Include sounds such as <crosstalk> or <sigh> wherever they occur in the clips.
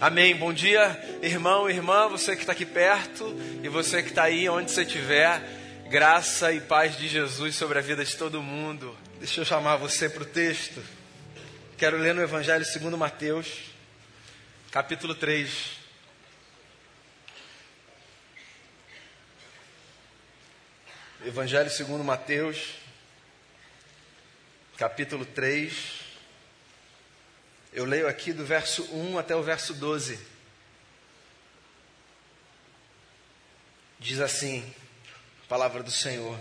Amém. Bom dia, irmão, irmã, você que está aqui perto e você que está aí onde você estiver. Graça e paz de Jesus sobre a vida de todo mundo. Deixa eu chamar você para o texto. Quero ler no Evangelho segundo Mateus, capítulo 3. Evangelho segundo Mateus, capítulo 3. Eu leio aqui do verso 1 até o verso 12. Diz assim: Palavra do Senhor.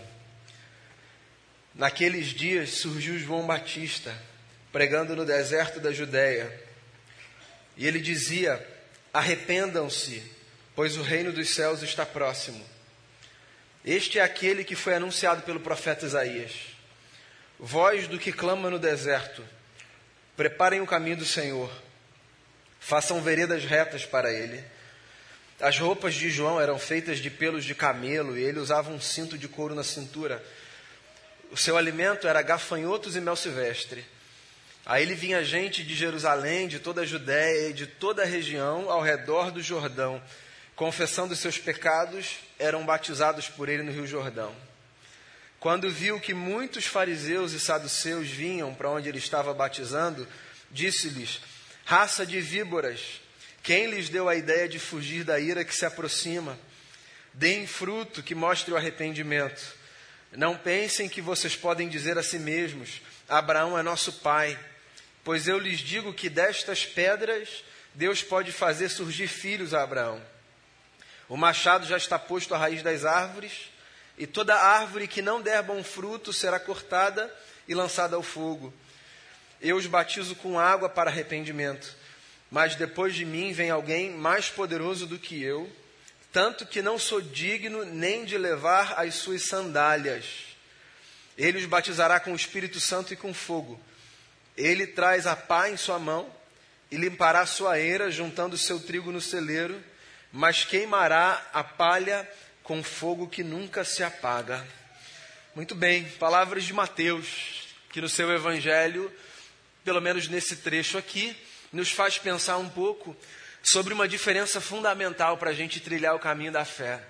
Naqueles dias surgiu João Batista, pregando no deserto da Judéia. E ele dizia: Arrependam-se, pois o reino dos céus está próximo. Este é aquele que foi anunciado pelo profeta Isaías. Voz do que clama no deserto Preparem o caminho do Senhor, façam veredas retas para ele. As roupas de João eram feitas de pelos de camelo e ele usava um cinto de couro na cintura. O seu alimento era gafanhotos e mel silvestre. A ele vinha gente de Jerusalém, de toda a Judéia e de toda a região ao redor do Jordão, confessando seus pecados, eram batizados por ele no Rio Jordão. Quando viu que muitos fariseus e saduceus vinham para onde ele estava batizando, disse-lhes: Raça de víboras, quem lhes deu a ideia de fugir da ira que se aproxima? Deem fruto que mostre o arrependimento. Não pensem que vocês podem dizer a si mesmos: Abraão é nosso pai. Pois eu lhes digo que destas pedras Deus pode fazer surgir filhos a Abraão. O machado já está posto à raiz das árvores e toda árvore que não der bom fruto será cortada e lançada ao fogo. Eu os batizo com água para arrependimento, mas depois de mim vem alguém mais poderoso do que eu, tanto que não sou digno nem de levar as suas sandálias. Ele os batizará com o Espírito Santo e com fogo. Ele traz a pá em sua mão e limpará sua eira, juntando seu trigo no celeiro, mas queimará a palha com fogo que nunca se apaga. Muito bem, palavras de Mateus, que no seu evangelho, pelo menos nesse trecho aqui, nos faz pensar um pouco sobre uma diferença fundamental para a gente trilhar o caminho da fé.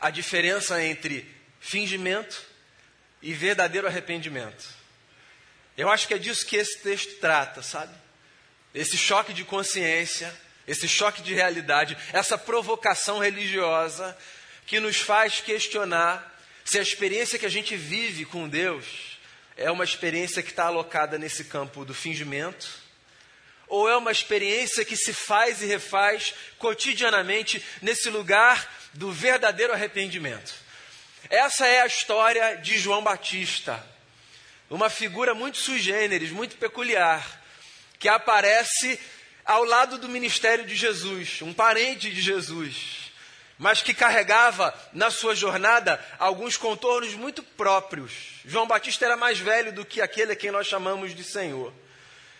A diferença entre fingimento e verdadeiro arrependimento. Eu acho que é disso que esse texto trata, sabe? Esse choque de consciência, esse choque de realidade, essa provocação religiosa que nos faz questionar se a experiência que a gente vive com Deus é uma experiência que está alocada nesse campo do fingimento, ou é uma experiência que se faz e refaz cotidianamente nesse lugar do verdadeiro arrependimento. Essa é a história de João Batista, uma figura muito sui generis, muito peculiar, que aparece ao lado do ministério de Jesus, um parente de Jesus mas que carregava na sua jornada alguns contornos muito próprios. João Batista era mais velho do que aquele a quem nós chamamos de Senhor.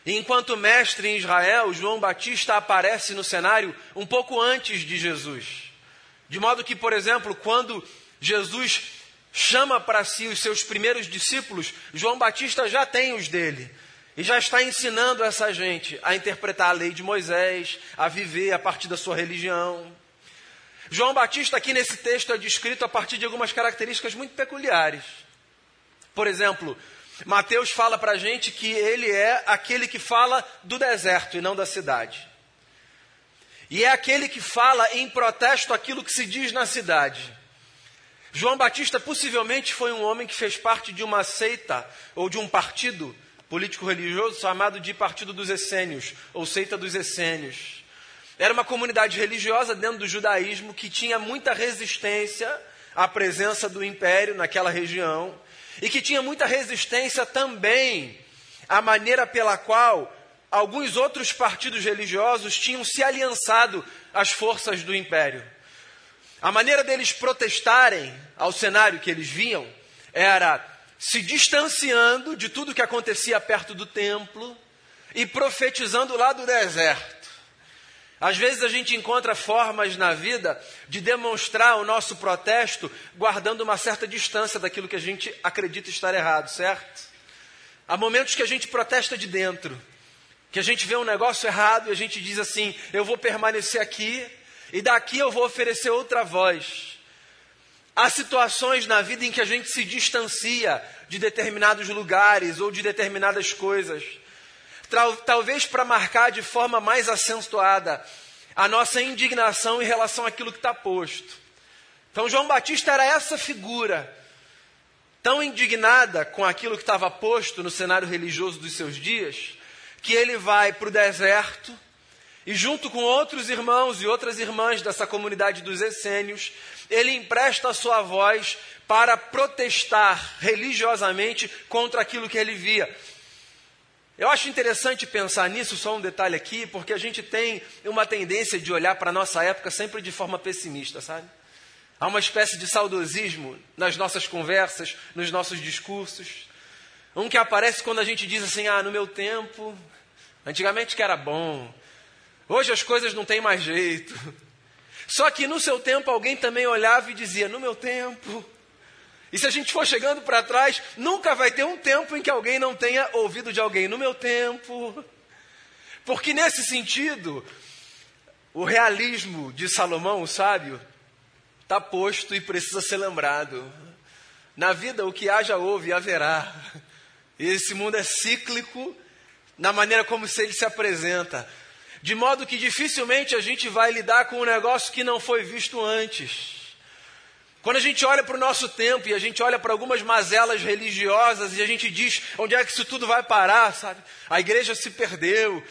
E enquanto mestre em Israel, João Batista aparece no cenário um pouco antes de Jesus. De modo que, por exemplo, quando Jesus chama para si os seus primeiros discípulos, João Batista já tem os dele. E já está ensinando essa gente a interpretar a lei de Moisés, a viver a partir da sua religião. João Batista, aqui nesse texto, é descrito a partir de algumas características muito peculiares. Por exemplo, Mateus fala para a gente que ele é aquele que fala do deserto e não da cidade. E é aquele que fala em protesto aquilo que se diz na cidade. João Batista possivelmente foi um homem que fez parte de uma seita ou de um partido político-religioso chamado de Partido dos Essênios, ou Seita dos Essênios. Era uma comunidade religiosa dentro do judaísmo que tinha muita resistência à presença do império naquela região e que tinha muita resistência também à maneira pela qual alguns outros partidos religiosos tinham se aliançado às forças do império. A maneira deles protestarem ao cenário que eles viam era se distanciando de tudo que acontecia perto do templo e profetizando lá do deserto. Às vezes a gente encontra formas na vida de demonstrar o nosso protesto guardando uma certa distância daquilo que a gente acredita estar errado, certo? Há momentos que a gente protesta de dentro, Que a gente vê um negócio errado e a gente diz assim: eu vou permanecer aqui e daqui eu vou oferecer outra voz. Há situações na vida em que a gente se distancia de determinados lugares ou de determinadas coisas. Talvez para marcar de forma mais acentuada a nossa indignação em relação àquilo que está posto. Então, João Batista era essa figura, tão indignada com aquilo que estava posto no cenário religioso dos seus dias, que ele vai para o deserto e, junto com outros irmãos e outras irmãs dessa comunidade dos essênios, ele empresta a sua voz para protestar religiosamente contra aquilo que ele via. Eu acho interessante pensar nisso, só um detalhe aqui, porque a gente tem uma tendência de olhar para a nossa época sempre de forma pessimista, sabe? Há uma espécie de saudosismo nas nossas conversas, nos nossos discursos. Um que aparece quando a gente diz assim: ah, no meu tempo, antigamente que era bom, hoje as coisas não têm mais jeito. Só que no seu tempo alguém também olhava e dizia: no meu tempo. E se a gente for chegando para trás, nunca vai ter um tempo em que alguém não tenha ouvido de alguém, no meu tempo. Porque nesse sentido, o realismo de Salomão, o sábio, está posto e precisa ser lembrado. Na vida, o que haja, houve e haverá. Esse mundo é cíclico na maneira como ele se apresenta. De modo que dificilmente a gente vai lidar com um negócio que não foi visto antes. Quando a gente olha para o nosso tempo e a gente olha para algumas mazelas religiosas e a gente diz onde é que isso tudo vai parar, sabe? A igreja se perdeu.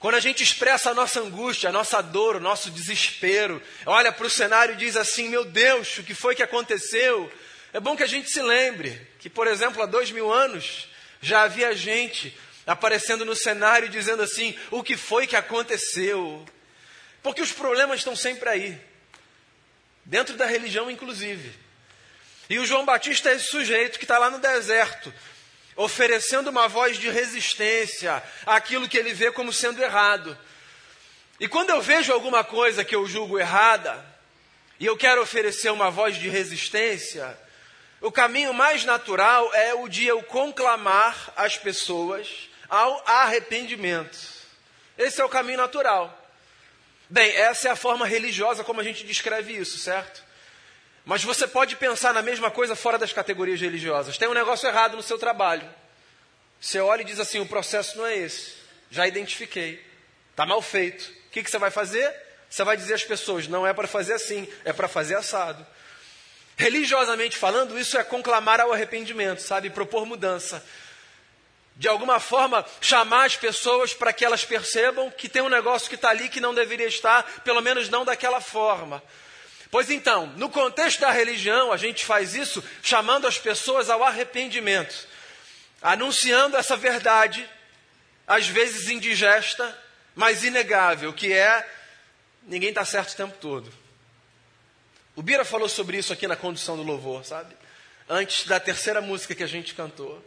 Quando a gente expressa a nossa angústia, a nossa dor, o nosso desespero, olha para o cenário e diz assim: Meu Deus, o que foi que aconteceu? É bom que a gente se lembre que, por exemplo, há dois mil anos já havia gente aparecendo no cenário dizendo assim: o que foi que aconteceu? Porque os problemas estão sempre aí, dentro da religião, inclusive. E o João Batista é esse sujeito que está lá no deserto, oferecendo uma voz de resistência àquilo que ele vê como sendo errado. E quando eu vejo alguma coisa que eu julgo errada, e eu quero oferecer uma voz de resistência, o caminho mais natural é o de eu conclamar as pessoas ao arrependimento. Esse é o caminho natural. Bem, essa é a forma religiosa como a gente descreve isso, certo? Mas você pode pensar na mesma coisa fora das categorias religiosas. Tem um negócio errado no seu trabalho. Você olha e diz assim: o processo não é esse. Já identifiquei. Está mal feito. O que, que você vai fazer? Você vai dizer às pessoas: não é para fazer assim, é para fazer assado. Religiosamente falando, isso é conclamar ao arrependimento, sabe? Propor mudança. De alguma forma, chamar as pessoas para que elas percebam que tem um negócio que está ali que não deveria estar, pelo menos não daquela forma. Pois então, no contexto da religião, a gente faz isso chamando as pessoas ao arrependimento, anunciando essa verdade, às vezes indigesta, mas inegável, que é ninguém está certo o tempo todo. O Bira falou sobre isso aqui na condução do louvor, sabe? Antes da terceira música que a gente cantou.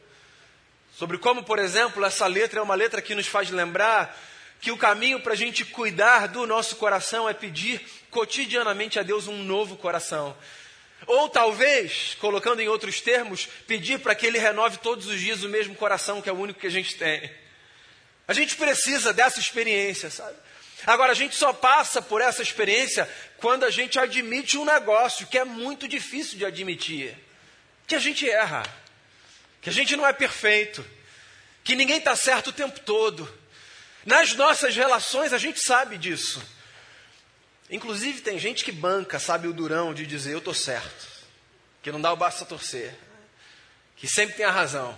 Sobre como, por exemplo, essa letra é uma letra que nos faz lembrar que o caminho para a gente cuidar do nosso coração é pedir cotidianamente a Deus um novo coração. Ou talvez, colocando em outros termos, pedir para que Ele renove todos os dias o mesmo coração, que é o único que a gente tem. A gente precisa dessa experiência, sabe? Agora, a gente só passa por essa experiência quando a gente admite um negócio que é muito difícil de admitir: que a gente erra, que a gente não é perfeito, que ninguém está certo o tempo todo. Nas nossas relações, a gente sabe disso. Inclusive, tem gente que banca, sabe, o durão de dizer: eu estou certo, que não dá o basta torcer, que sempre tem a razão,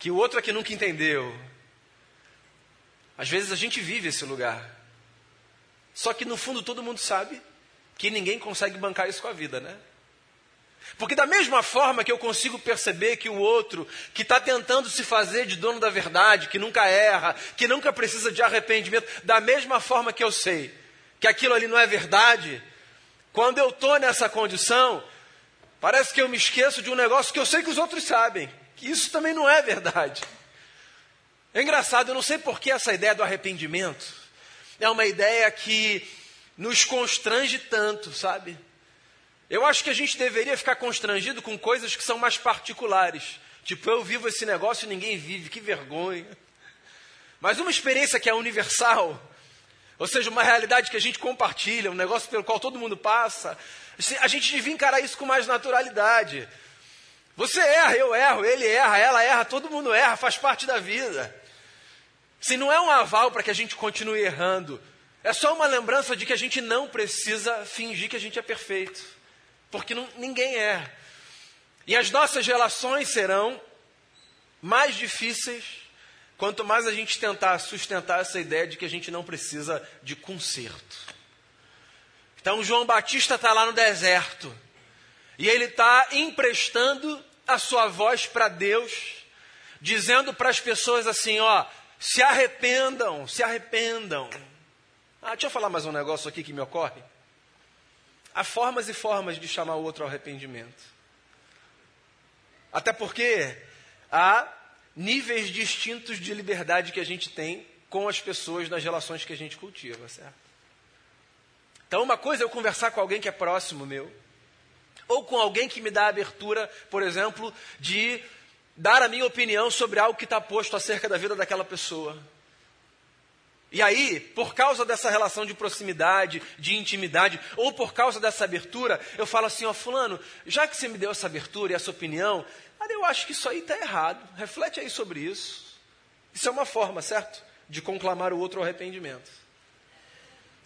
que o outro é que nunca entendeu. Às vezes a gente vive esse lugar. Só que no fundo todo mundo sabe que ninguém consegue bancar isso com a vida, né? Porque da mesma forma que eu consigo perceber que o outro, que está tentando se fazer de dono da verdade, que nunca erra, que nunca precisa de arrependimento, da mesma forma que eu sei que aquilo ali não é verdade, quando eu estou nessa condição, parece que eu me esqueço de um negócio que eu sei que os outros sabem, que isso também não é verdade. É engraçado, eu não sei por que essa ideia do arrependimento é uma ideia que nos constrange tanto, sabe? Eu acho que a gente deveria ficar constrangido com coisas que são mais particulares. Tipo, eu vivo esse negócio e ninguém vive, que vergonha. Mas uma experiência que é universal, ou seja, uma realidade que a gente compartilha, um negócio pelo qual todo mundo passa, a gente devia encarar isso com mais naturalidade. Você erra, eu erro, ele erra, ela erra, todo mundo erra, faz parte da vida. Se não é um aval para que a gente continue errando, é só uma lembrança de que a gente não precisa fingir que a gente é perfeito, porque não, ninguém é. E as nossas relações serão mais difíceis quanto mais a gente tentar sustentar essa ideia de que a gente não precisa de conserto. Então, João Batista está lá no deserto e ele está emprestando a sua voz para Deus, dizendo para as pessoas assim: ó, se arrependam, se arrependam. Ah, deixa eu falar mais um negócio aqui que me ocorre. Há formas e formas de chamar o outro ao arrependimento. Até porque há níveis distintos de liberdade que a gente tem com as pessoas nas relações que a gente cultiva, certo? Então, uma coisa é eu conversar com alguém que é próximo meu, ou com alguém que me dá abertura, por exemplo, de dar a minha opinião sobre algo que está posto acerca da vida daquela pessoa. E aí, por causa dessa relação de proximidade, de intimidade, ou por causa dessa abertura, eu falo assim, ó, fulano, já que você me deu essa abertura e essa opinião, eu acho que isso aí está errado. Reflete aí sobre isso. Isso é uma forma, certo? De conclamar o outro ao arrependimento.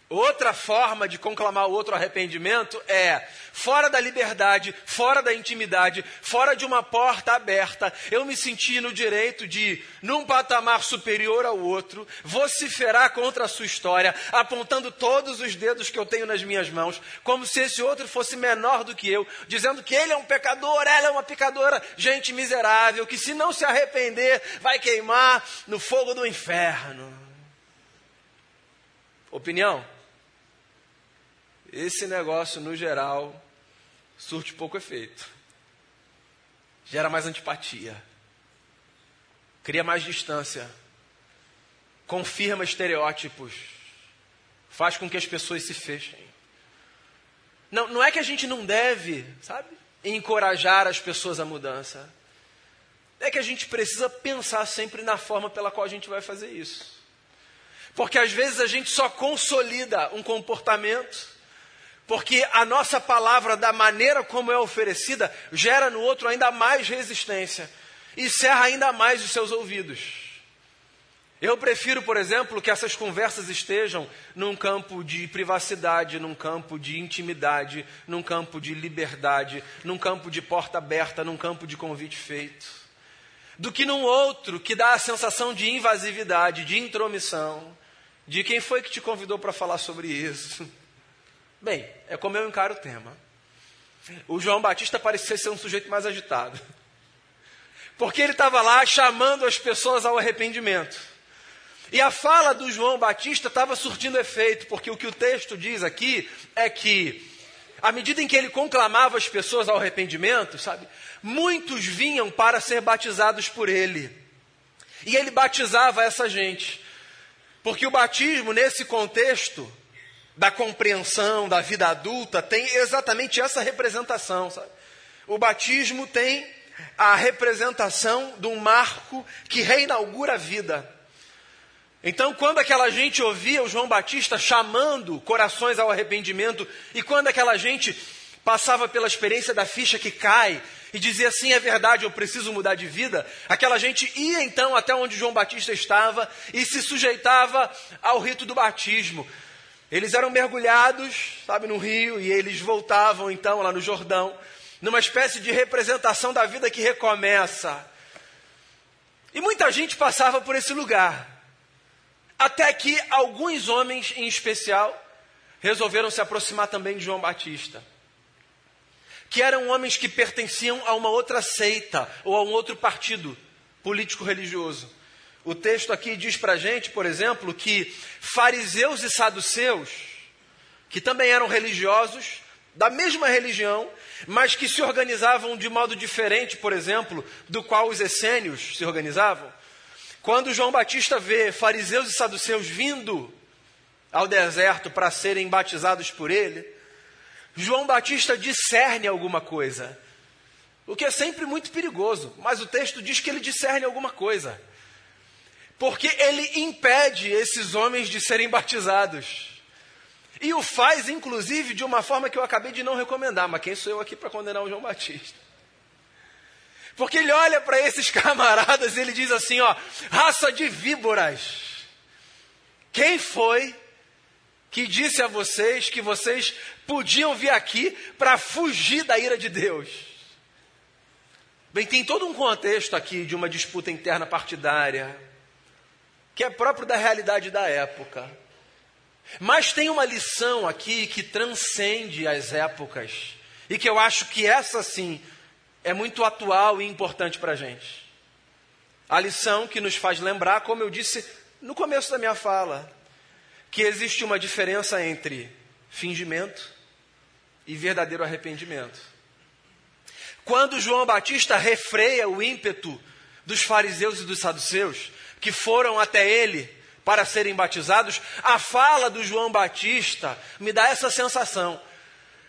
Outra forma de conclamar o outro arrependimento é, fora da liberdade, fora da intimidade, fora de uma porta aberta, eu me senti no direito de, num patamar superior ao outro, vociferar contra a sua história, apontando todos os dedos que eu tenho nas minhas mãos, como se esse outro fosse menor do que eu, dizendo que ele é um pecador, ela é uma pecadora, gente miserável, que se não se arrepender, vai queimar no fogo do inferno. Opinião? Esse negócio, no geral, surte pouco efeito. Gera mais antipatia. Cria mais distância. Confirma estereótipos. Faz com que as pessoas se fechem. Não, não é que a gente não deve, sabe, encorajar as pessoas à mudança. É que a gente precisa pensar sempre na forma pela qual a gente vai fazer isso. Porque às vezes a gente só consolida um comportamento porque a nossa palavra, da maneira como é oferecida, gera no outro ainda mais resistência e cerra ainda mais os seus ouvidos. Eu prefiro, por exemplo, que essas conversas estejam num campo de privacidade, num campo de intimidade, num campo de liberdade, num campo de porta aberta, num campo de convite feito, do que num outro que dá a sensação de invasividade, de intromissão, de quem foi que te convidou para falar sobre isso. Bem, é como eu encaro o tema. O João Batista parecia ser um sujeito mais agitado. Porque ele estava lá chamando as pessoas ao arrependimento. E a fala do João Batista estava surtindo efeito, porque o que o texto diz aqui é que, à medida em que ele conclamava as pessoas ao arrependimento, sabe, muitos vinham para ser batizados por ele. E ele batizava essa gente. Porque o batismo, nesse contexto, da compreensão da vida adulta tem exatamente essa representação. Sabe? O batismo tem a representação de um marco que reinaugura a vida. Então, quando aquela gente ouvia o João Batista chamando corações ao arrependimento, e quando aquela gente passava pela experiência da ficha que cai e dizia assim: é verdade, eu preciso mudar de vida, aquela gente ia então até onde João Batista estava e se sujeitava ao rito do batismo. Eles eram mergulhados, sabe, no rio, e eles voltavam então lá no Jordão, numa espécie de representação da vida que recomeça. E muita gente passava por esse lugar. Até que alguns homens, em especial, resolveram se aproximar também de João Batista. Que eram homens que pertenciam a uma outra seita ou a um outro partido político-religioso. O texto aqui diz para a gente, por exemplo, que fariseus e saduceus, que também eram religiosos, da mesma religião, mas que se organizavam de modo diferente, por exemplo, do qual os essênios se organizavam. Quando João Batista vê fariseus e saduceus vindo ao deserto para serem batizados por ele, João Batista discerne alguma coisa, o que é sempre muito perigoso, mas o texto diz que ele discerne alguma coisa. Porque ele impede esses homens de serem batizados. E o faz, inclusive, de uma forma que eu acabei de não recomendar. Mas quem sou eu aqui para condenar o João Batista? Porque ele olha para esses <laughs> camaradas e ele diz assim: ó, raça de víboras. Quem foi que disse a vocês que vocês podiam vir aqui para fugir da ira de Deus? Bem, tem todo um contexto aqui de uma disputa interna partidária, que é próprio da realidade da época. Mas tem uma lição aqui que transcende as épocas, e que eu acho que essa sim é muito atual e importante para a gente. A lição que nos faz lembrar, como eu disse no começo da minha fala, que existe uma diferença entre fingimento e verdadeiro arrependimento. Quando João Batista refreia o ímpeto dos fariseus e dos saduceus, que foram até ele para serem batizados, a fala do João Batista me dá essa sensação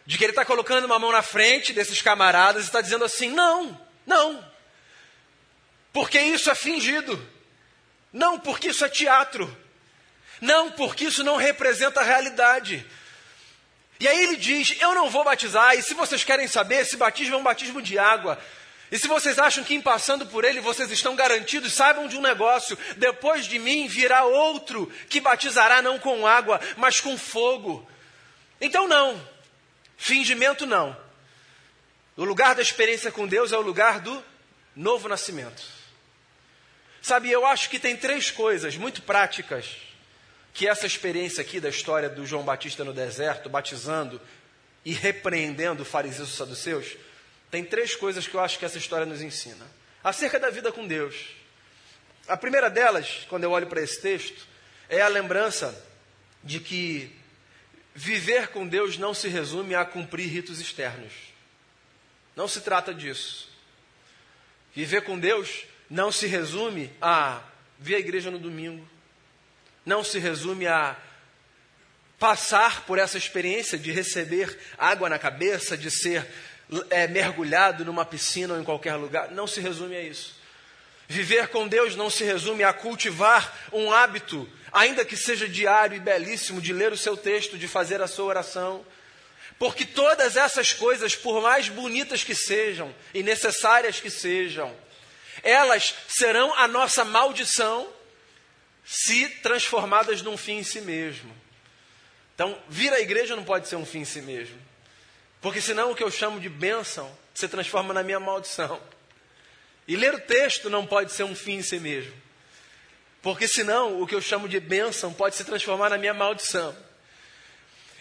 de que ele está colocando uma mão na frente desses camaradas e está dizendo assim: não, não, porque isso é fingido, não, porque isso é teatro, não, porque isso não representa a realidade. E aí ele diz: Eu não vou batizar, e se vocês querem saber, esse batismo é um batismo de água. E se vocês acham que em passando por ele vocês estão garantidos, saibam de um negócio: depois de mim virá outro que batizará não com água, mas com fogo. Então, não. Fingimento não. O lugar da experiência com Deus é o lugar do novo nascimento. Sabe, eu acho que tem três coisas muito práticas que essa experiência aqui da história do João Batista no deserto, batizando e repreendendo fariseus e saduceus, tem três coisas que eu acho que essa história nos ensina. Acerca da vida com Deus. A primeira delas, quando eu olho para esse texto, é a lembrança de que Viver com Deus não se resume a cumprir ritos externos. Não se trata disso. Viver com Deus não se resume a vir à igreja no domingo. Não se resume a passar por essa experiência de receber água na cabeça, de ser é, mergulhado numa piscina ou em qualquer lugar. Não se resume a isso. Viver com Deus não se resume a cultivar um hábito ainda que seja diário e belíssimo, de ler o seu texto, de fazer a sua oração. Porque todas essas coisas, por mais bonitas que sejam e necessárias que sejam, elas serão a nossa maldição se transformadas num fim em si mesmo. Então, vir à igreja não pode ser um fim em si mesmo. Porque senão o que eu chamo de bênção se transforma na minha maldição. E ler o texto não pode ser um fim em si mesmo. Porque senão o que eu chamo de bênção pode se transformar na minha maldição.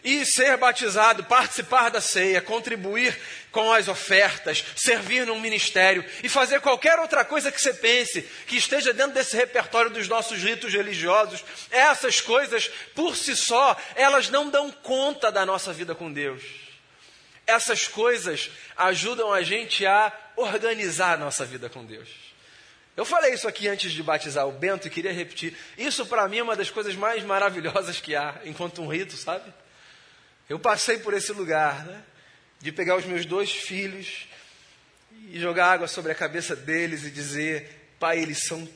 E ser batizado, participar da ceia, contribuir com as ofertas, servir num ministério e fazer qualquer outra coisa que você pense que esteja dentro desse repertório dos nossos ritos religiosos, essas coisas por si só, elas não dão conta da nossa vida com Deus. Essas coisas ajudam a gente a organizar a nossa vida com Deus. Eu falei isso aqui antes de batizar o Bento e queria repetir. Isso para mim é uma das coisas mais maravilhosas que há, enquanto um rito, sabe? Eu passei por esse lugar, né? De pegar os meus dois filhos e jogar água sobre a cabeça deles e dizer: Pai, eles são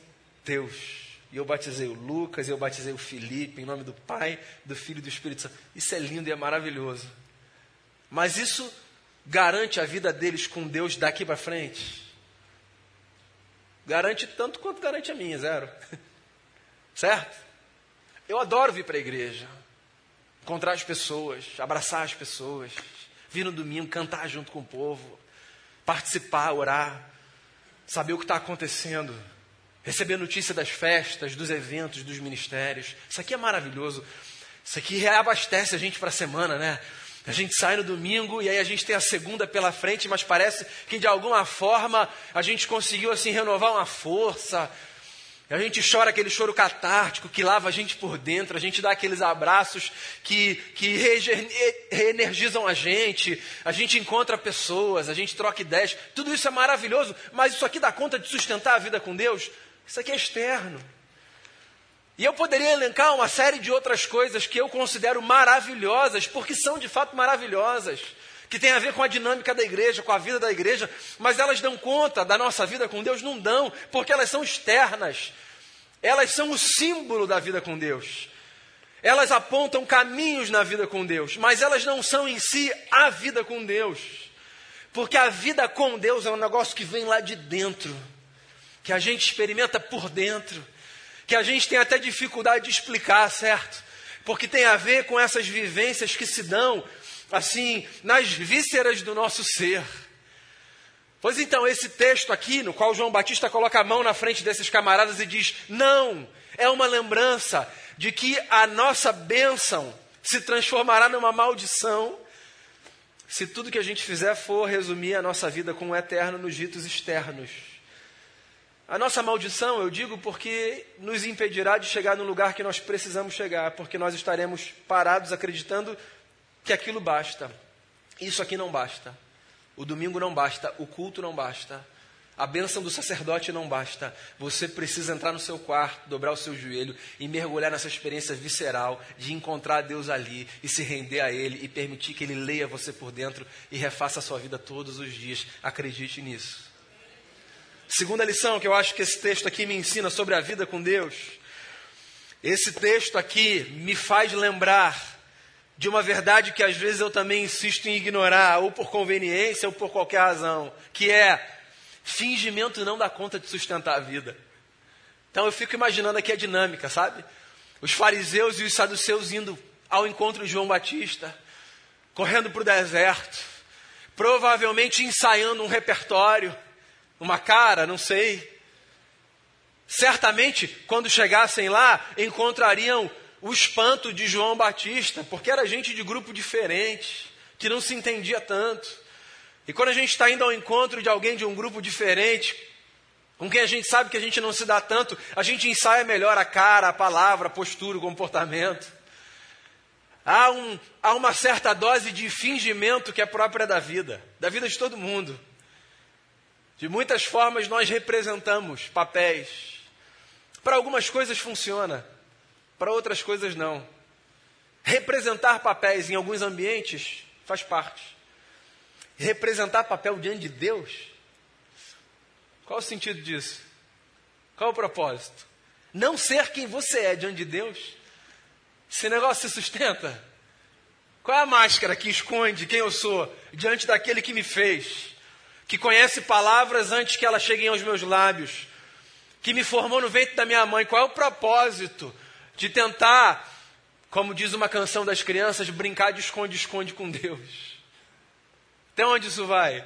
teus. E eu batizei o Lucas, eu batizei o Felipe, em nome do Pai, do Filho e do Espírito Santo. Isso é lindo e é maravilhoso. Mas isso garante a vida deles com Deus daqui para frente? Garante tanto quanto garante a minha, zero. <laughs> certo? Eu adoro vir para a igreja, encontrar as pessoas, abraçar as pessoas, vir no domingo, cantar junto com o povo, participar, orar, saber o que está acontecendo, receber notícia das festas, dos eventos, dos ministérios. Isso aqui é maravilhoso. Isso aqui reabastece a gente para a semana, né? A gente sai no domingo e aí a gente tem a segunda pela frente, mas parece que de alguma forma a gente conseguiu assim renovar uma força. A gente chora aquele choro catártico que lava a gente por dentro, a gente dá aqueles abraços que, que reenergizam a gente, a gente encontra pessoas, a gente troca ideias. Tudo isso é maravilhoso, mas isso aqui dá conta de sustentar a vida com Deus? Isso aqui é externo. E eu poderia elencar uma série de outras coisas que eu considero maravilhosas, porque são de fato maravilhosas, que tem a ver com a dinâmica da igreja, com a vida da igreja, mas elas dão conta da nossa vida com Deus? Não dão, porque elas são externas. Elas são o símbolo da vida com Deus. Elas apontam caminhos na vida com Deus, mas elas não são em si a vida com Deus. Porque a vida com Deus é um negócio que vem lá de dentro, que a gente experimenta por dentro, que a gente tem até dificuldade de explicar, certo? Porque tem a ver com essas vivências que se dão, assim, nas vísceras do nosso ser. Pois então, esse texto aqui, no qual João Batista coloca a mão na frente desses camaradas e diz: Não, é uma lembrança de que a nossa bênção se transformará numa maldição se tudo que a gente fizer for resumir a nossa vida com o eterno nos ditos externos. A nossa maldição, eu digo, porque nos impedirá de chegar no lugar que nós precisamos chegar, porque nós estaremos parados acreditando que aquilo basta. Isso aqui não basta. O domingo não basta, o culto não basta, a bênção do sacerdote não basta. Você precisa entrar no seu quarto, dobrar o seu joelho e mergulhar nessa experiência visceral de encontrar Deus ali e se render a Ele e permitir que Ele leia você por dentro e refaça a sua vida todos os dias. Acredite nisso. Segunda lição que eu acho que esse texto aqui me ensina sobre a vida com Deus. Esse texto aqui me faz lembrar de uma verdade que às vezes eu também insisto em ignorar, ou por conveniência ou por qualquer razão, que é fingimento não dá conta de sustentar a vida. Então eu fico imaginando aqui a dinâmica, sabe? Os fariseus e os saduceus indo ao encontro de João Batista, correndo para o deserto, provavelmente ensaiando um repertório, uma cara, não sei. Certamente, quando chegassem lá, encontrariam o espanto de João Batista, porque era gente de grupo diferente, que não se entendia tanto. E quando a gente está indo ao encontro de alguém de um grupo diferente, com quem a gente sabe que a gente não se dá tanto, a gente ensaia melhor a cara, a palavra, a postura, o comportamento. Há, um, há uma certa dose de fingimento que é própria da vida, da vida de todo mundo. De muitas formas nós representamos papéis. Para algumas coisas funciona, para outras coisas não. Representar papéis em alguns ambientes faz parte. Representar papel diante de Deus? Qual o sentido disso? Qual o propósito? Não ser quem você é diante de Deus? Esse negócio se sustenta? Qual é a máscara que esconde quem eu sou diante daquele que me fez? Que conhece palavras antes que elas cheguem aos meus lábios? Que me formou no ventre da minha mãe? Qual é o propósito de tentar, como diz uma canção das crianças, brincar de esconde-esconde com Deus. Até onde isso vai?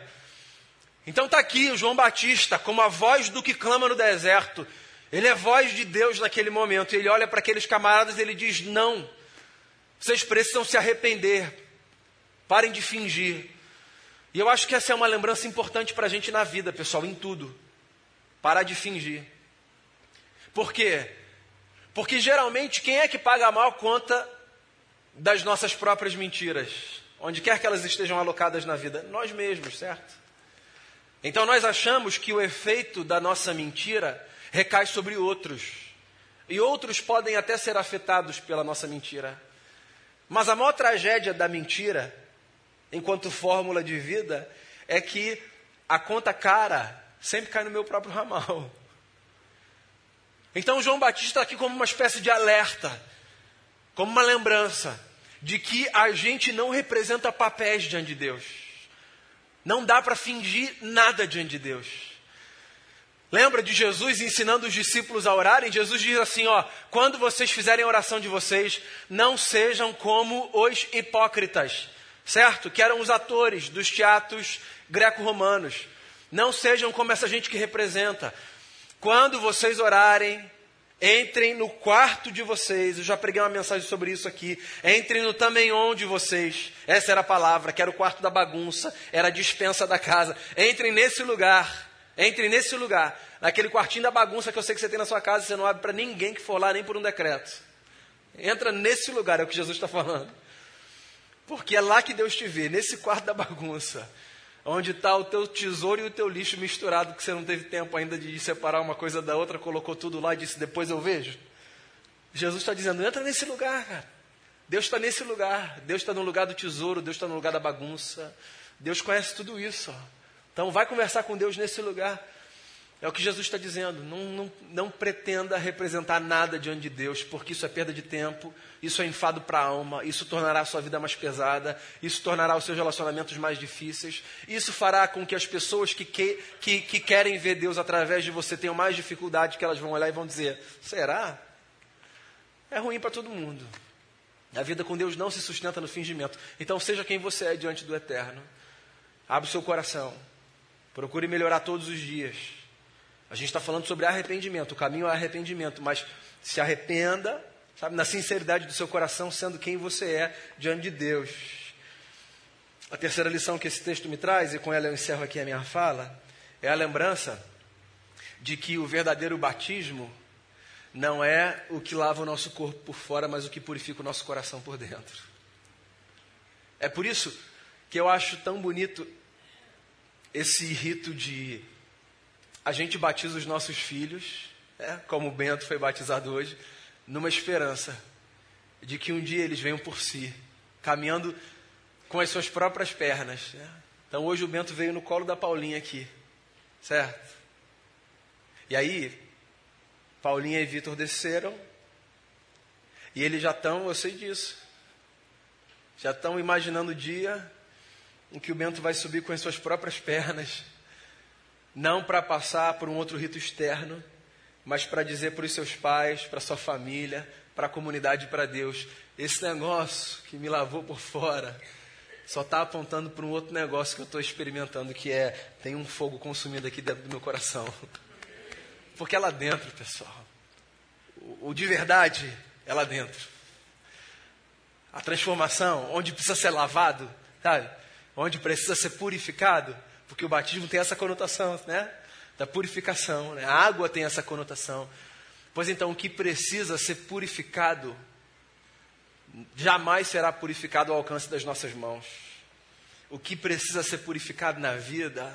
Então está aqui o João Batista, como a voz do que clama no deserto. Ele é voz de Deus naquele momento. Ele olha para aqueles camaradas e ele diz: Não, vocês precisam se arrepender. Parem de fingir. E eu acho que essa é uma lembrança importante para a gente na vida, pessoal, em tudo. Parar de fingir. Por quê? Porque geralmente quem é que paga a maior conta das nossas próprias mentiras? Onde quer que elas estejam alocadas na vida? Nós mesmos, certo? Então nós achamos que o efeito da nossa mentira recai sobre outros. E outros podem até ser afetados pela nossa mentira. Mas a maior tragédia da mentira, enquanto fórmula de vida, é que a conta cara sempre cai no meu próprio ramal. Então João Batista está aqui como uma espécie de alerta, como uma lembrança de que a gente não representa papéis diante de Deus. Não dá para fingir nada diante de Deus. Lembra de Jesus ensinando os discípulos a orarem? Jesus diz assim: ó, quando vocês fizerem a oração de vocês, não sejam como os hipócritas, certo? Que eram os atores dos teatros greco-romanos. Não sejam como essa gente que representa. Quando vocês orarem, entrem no quarto de vocês. Eu já preguei uma mensagem sobre isso aqui. Entrem no também de vocês. Essa era a palavra, que era o quarto da bagunça, era a dispensa da casa. Entrem nesse lugar. Entrem nesse lugar. Naquele quartinho da bagunça que eu sei que você tem na sua casa, você não abre para ninguém que for lá, nem por um decreto. Entra nesse lugar, é o que Jesus está falando. Porque é lá que Deus te vê, nesse quarto da bagunça onde está o teu tesouro e o teu lixo misturado, que você não teve tempo ainda de separar uma coisa da outra, colocou tudo lá e disse: Depois eu vejo. Jesus está dizendo: entra nesse lugar, cara. Deus está nesse lugar. Deus está no lugar do tesouro, Deus está no lugar da bagunça. Deus conhece tudo isso. Ó. Então vai conversar com Deus nesse lugar. É o que Jesus está dizendo. Não, não, não, pretenda representar nada diante de Deus, porque isso é perda de tempo, isso é enfado para a alma, isso tornará a sua vida mais pesada, isso tornará os seus relacionamentos mais difíceis, isso fará com que as pessoas que, que, que, que querem ver Deus através de você tenham mais dificuldade, que elas vão olhar e vão dizer: será? É ruim para todo mundo. A vida com Deus não se sustenta no fingimento. Então, seja quem você é diante do eterno. Abre o seu coração. Procure melhorar todos os dias. A gente está falando sobre arrependimento. O caminho é arrependimento. Mas se arrependa, sabe, na sinceridade do seu coração, sendo quem você é diante de Deus. A terceira lição que esse texto me traz, e com ela eu encerro aqui a minha fala, é a lembrança de que o verdadeiro batismo não é o que lava o nosso corpo por fora, mas o que purifica o nosso coração por dentro. É por isso que eu acho tão bonito esse rito de a gente batiza os nossos filhos, né, como o Bento foi batizado hoje, numa esperança de que um dia eles venham por si, caminhando com as suas próprias pernas. Né? Então hoje o Bento veio no colo da Paulinha aqui, certo? E aí, Paulinha e Vitor desceram. E eles já estão, eu sei disso. Já estão imaginando o dia em que o Bento vai subir com as suas próprias pernas. Não para passar por um outro rito externo, mas para dizer para os seus pais, para sua família, para a comunidade para Deus: esse negócio que me lavou por fora só está apontando para um outro negócio que eu estou experimentando, que é: tem um fogo consumido aqui dentro do meu coração. <laughs> Porque é lá dentro, pessoal. O, o de verdade é lá dentro. A transformação, onde precisa ser lavado, sabe? Onde precisa ser purificado, porque o batismo tem essa conotação, né? Da purificação, né? A água tem essa conotação. Pois então, o que precisa ser purificado jamais será purificado ao alcance das nossas mãos. O que precisa ser purificado na vida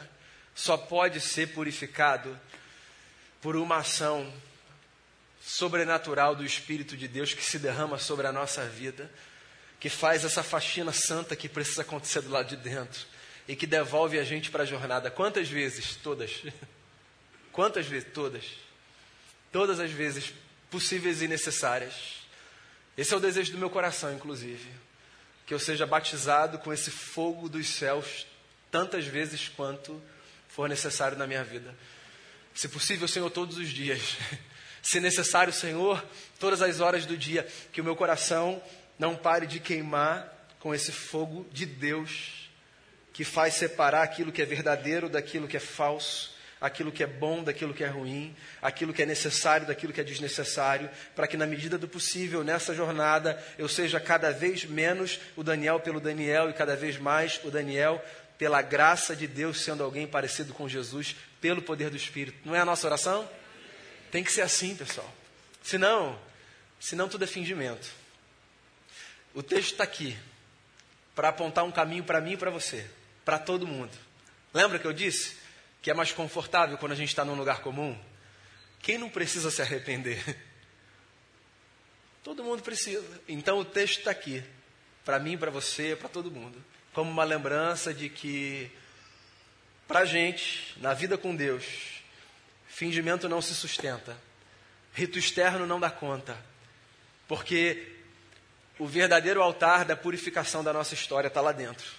só pode ser purificado por uma ação sobrenatural do Espírito de Deus que se derrama sobre a nossa vida, que faz essa faxina santa que precisa acontecer do lado de dentro e que devolve a gente para a jornada. Quantas vezes? Todas. Quantas vezes? Todas. Todas as vezes possíveis e necessárias. Esse é o desejo do meu coração, inclusive. Que eu seja batizado com esse fogo dos céus tantas vezes quanto for necessário na minha vida. Se possível, Senhor, todos os dias. <laughs> Se necessário, Senhor, todas as horas do dia, que o meu coração não pare de queimar com esse fogo de Deus, que faz separar aquilo que é verdadeiro daquilo que é falso, aquilo que é bom daquilo que é ruim, aquilo que é necessário daquilo que é desnecessário, para que na medida do possível nessa jornada eu seja cada vez menos o Daniel pelo Daniel e cada vez mais o Daniel pela graça de Deus sendo alguém parecido com Jesus, pelo poder do Espírito. Não é a nossa oração? Tem que ser assim, pessoal. Senão, senão tudo é fingimento. O texto está aqui para apontar um caminho para mim e para você, para todo mundo. Lembra que eu disse que é mais confortável quando a gente está num lugar comum? Quem não precisa se arrepender? <laughs> Todo mundo precisa. Então o texto está aqui para mim, para você, para todo mundo, como uma lembrança de que para a gente, na vida com Deus, fingimento não se sustenta, rito externo não dá conta, porque o verdadeiro altar da purificação da nossa história está lá dentro,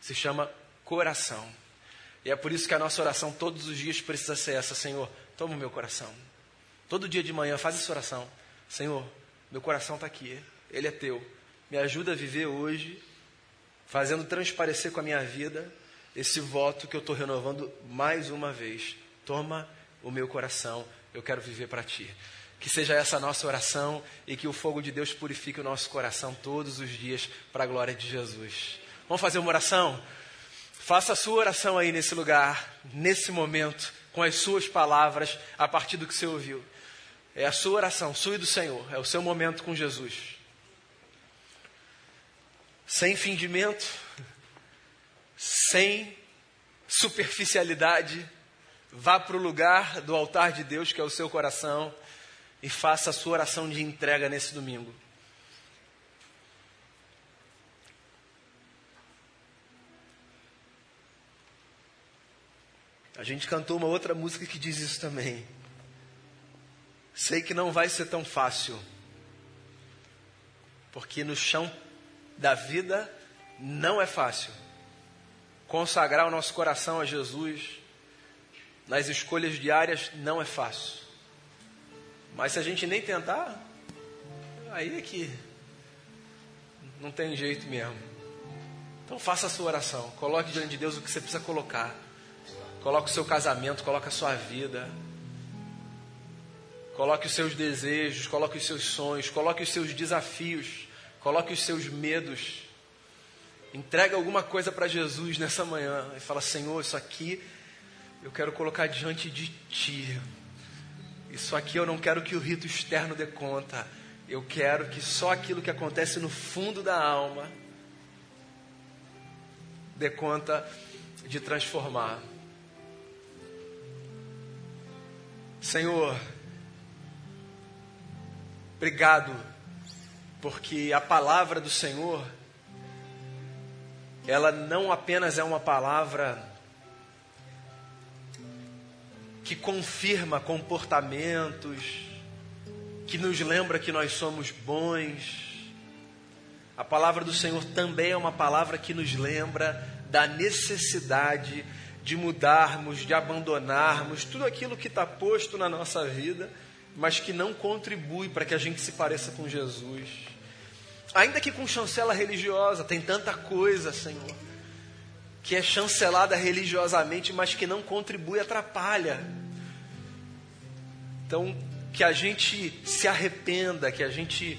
se chama coração. E é por isso que a nossa oração todos os dias precisa ser essa: Senhor, toma o meu coração. Todo dia de manhã faz essa oração: Senhor, meu coração está aqui, ele é teu. Me ajuda a viver hoje, fazendo transparecer com a minha vida esse voto que eu estou renovando mais uma vez. Toma o meu coração, eu quero viver para ti. Que seja essa a nossa oração e que o fogo de Deus purifique o nosso coração todos os dias para a glória de Jesus. Vamos fazer uma oração? Faça a sua oração aí nesse lugar, nesse momento, com as suas palavras, a partir do que você ouviu. É a sua oração, sua e do Senhor, é o seu momento com Jesus. Sem fingimento, sem superficialidade, vá para o lugar do altar de Deus, que é o seu coração, e faça a sua oração de entrega nesse domingo. A gente cantou uma outra música que diz isso também. Sei que não vai ser tão fácil, porque no chão da vida não é fácil. Consagrar o nosso coração a Jesus nas escolhas diárias não é fácil. Mas se a gente nem tentar, aí é que não tem jeito mesmo. Então faça a sua oração, coloque diante de Deus o que você precisa colocar. Coloque o seu casamento, coloque a sua vida. Coloque os seus desejos, coloque os seus sonhos, coloque os seus desafios, coloque os seus medos. Entrega alguma coisa para Jesus nessa manhã e fala: Senhor, isso aqui eu quero colocar diante de Ti. Isso aqui eu não quero que o rito externo dê conta. Eu quero que só aquilo que acontece no fundo da alma dê conta de transformar. Senhor, obrigado, porque a palavra do Senhor, ela não apenas é uma palavra que confirma comportamentos, que nos lembra que nós somos bons. A palavra do Senhor também é uma palavra que nos lembra da necessidade de de mudarmos, de abandonarmos tudo aquilo que está posto na nossa vida, mas que não contribui para que a gente se pareça com Jesus. Ainda que com chancela religiosa, tem tanta coisa, Senhor, que é chancelada religiosamente, mas que não contribui, atrapalha. Então, que a gente se arrependa, que a gente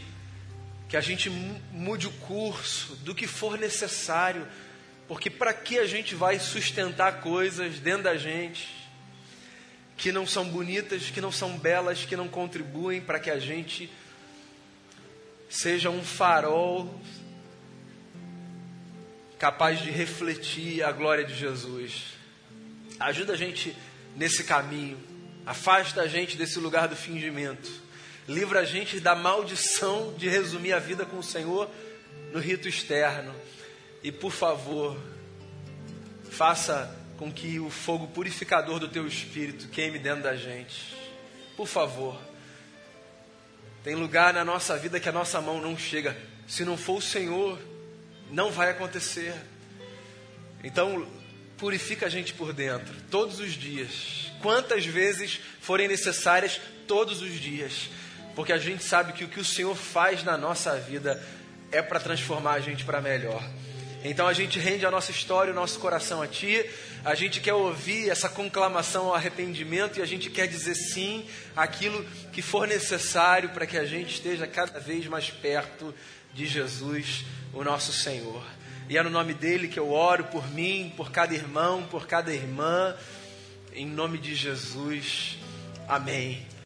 que a gente mude o curso do que for necessário porque para que a gente vai sustentar coisas dentro da gente que não são bonitas, que não são belas, que não contribuem para que a gente seja um farol capaz de refletir a glória de Jesus. Ajuda a gente nesse caminho. Afasta a gente desse lugar do fingimento. Livra a gente da maldição de resumir a vida com o Senhor no rito externo. E por favor, faça com que o fogo purificador do teu espírito queime dentro da gente. Por favor. Tem lugar na nossa vida que a nossa mão não chega. Se não for o Senhor, não vai acontecer. Então, purifica a gente por dentro, todos os dias. Quantas vezes forem necessárias, todos os dias. Porque a gente sabe que o que o Senhor faz na nossa vida é para transformar a gente para melhor. Então a gente rende a nossa história, o nosso coração a Ti. A gente quer ouvir essa conclamação ao arrependimento e a gente quer dizer sim àquilo que for necessário para que a gente esteja cada vez mais perto de Jesus, o nosso Senhor. E é no nome dele que eu oro por mim, por cada irmão, por cada irmã, em nome de Jesus. Amém.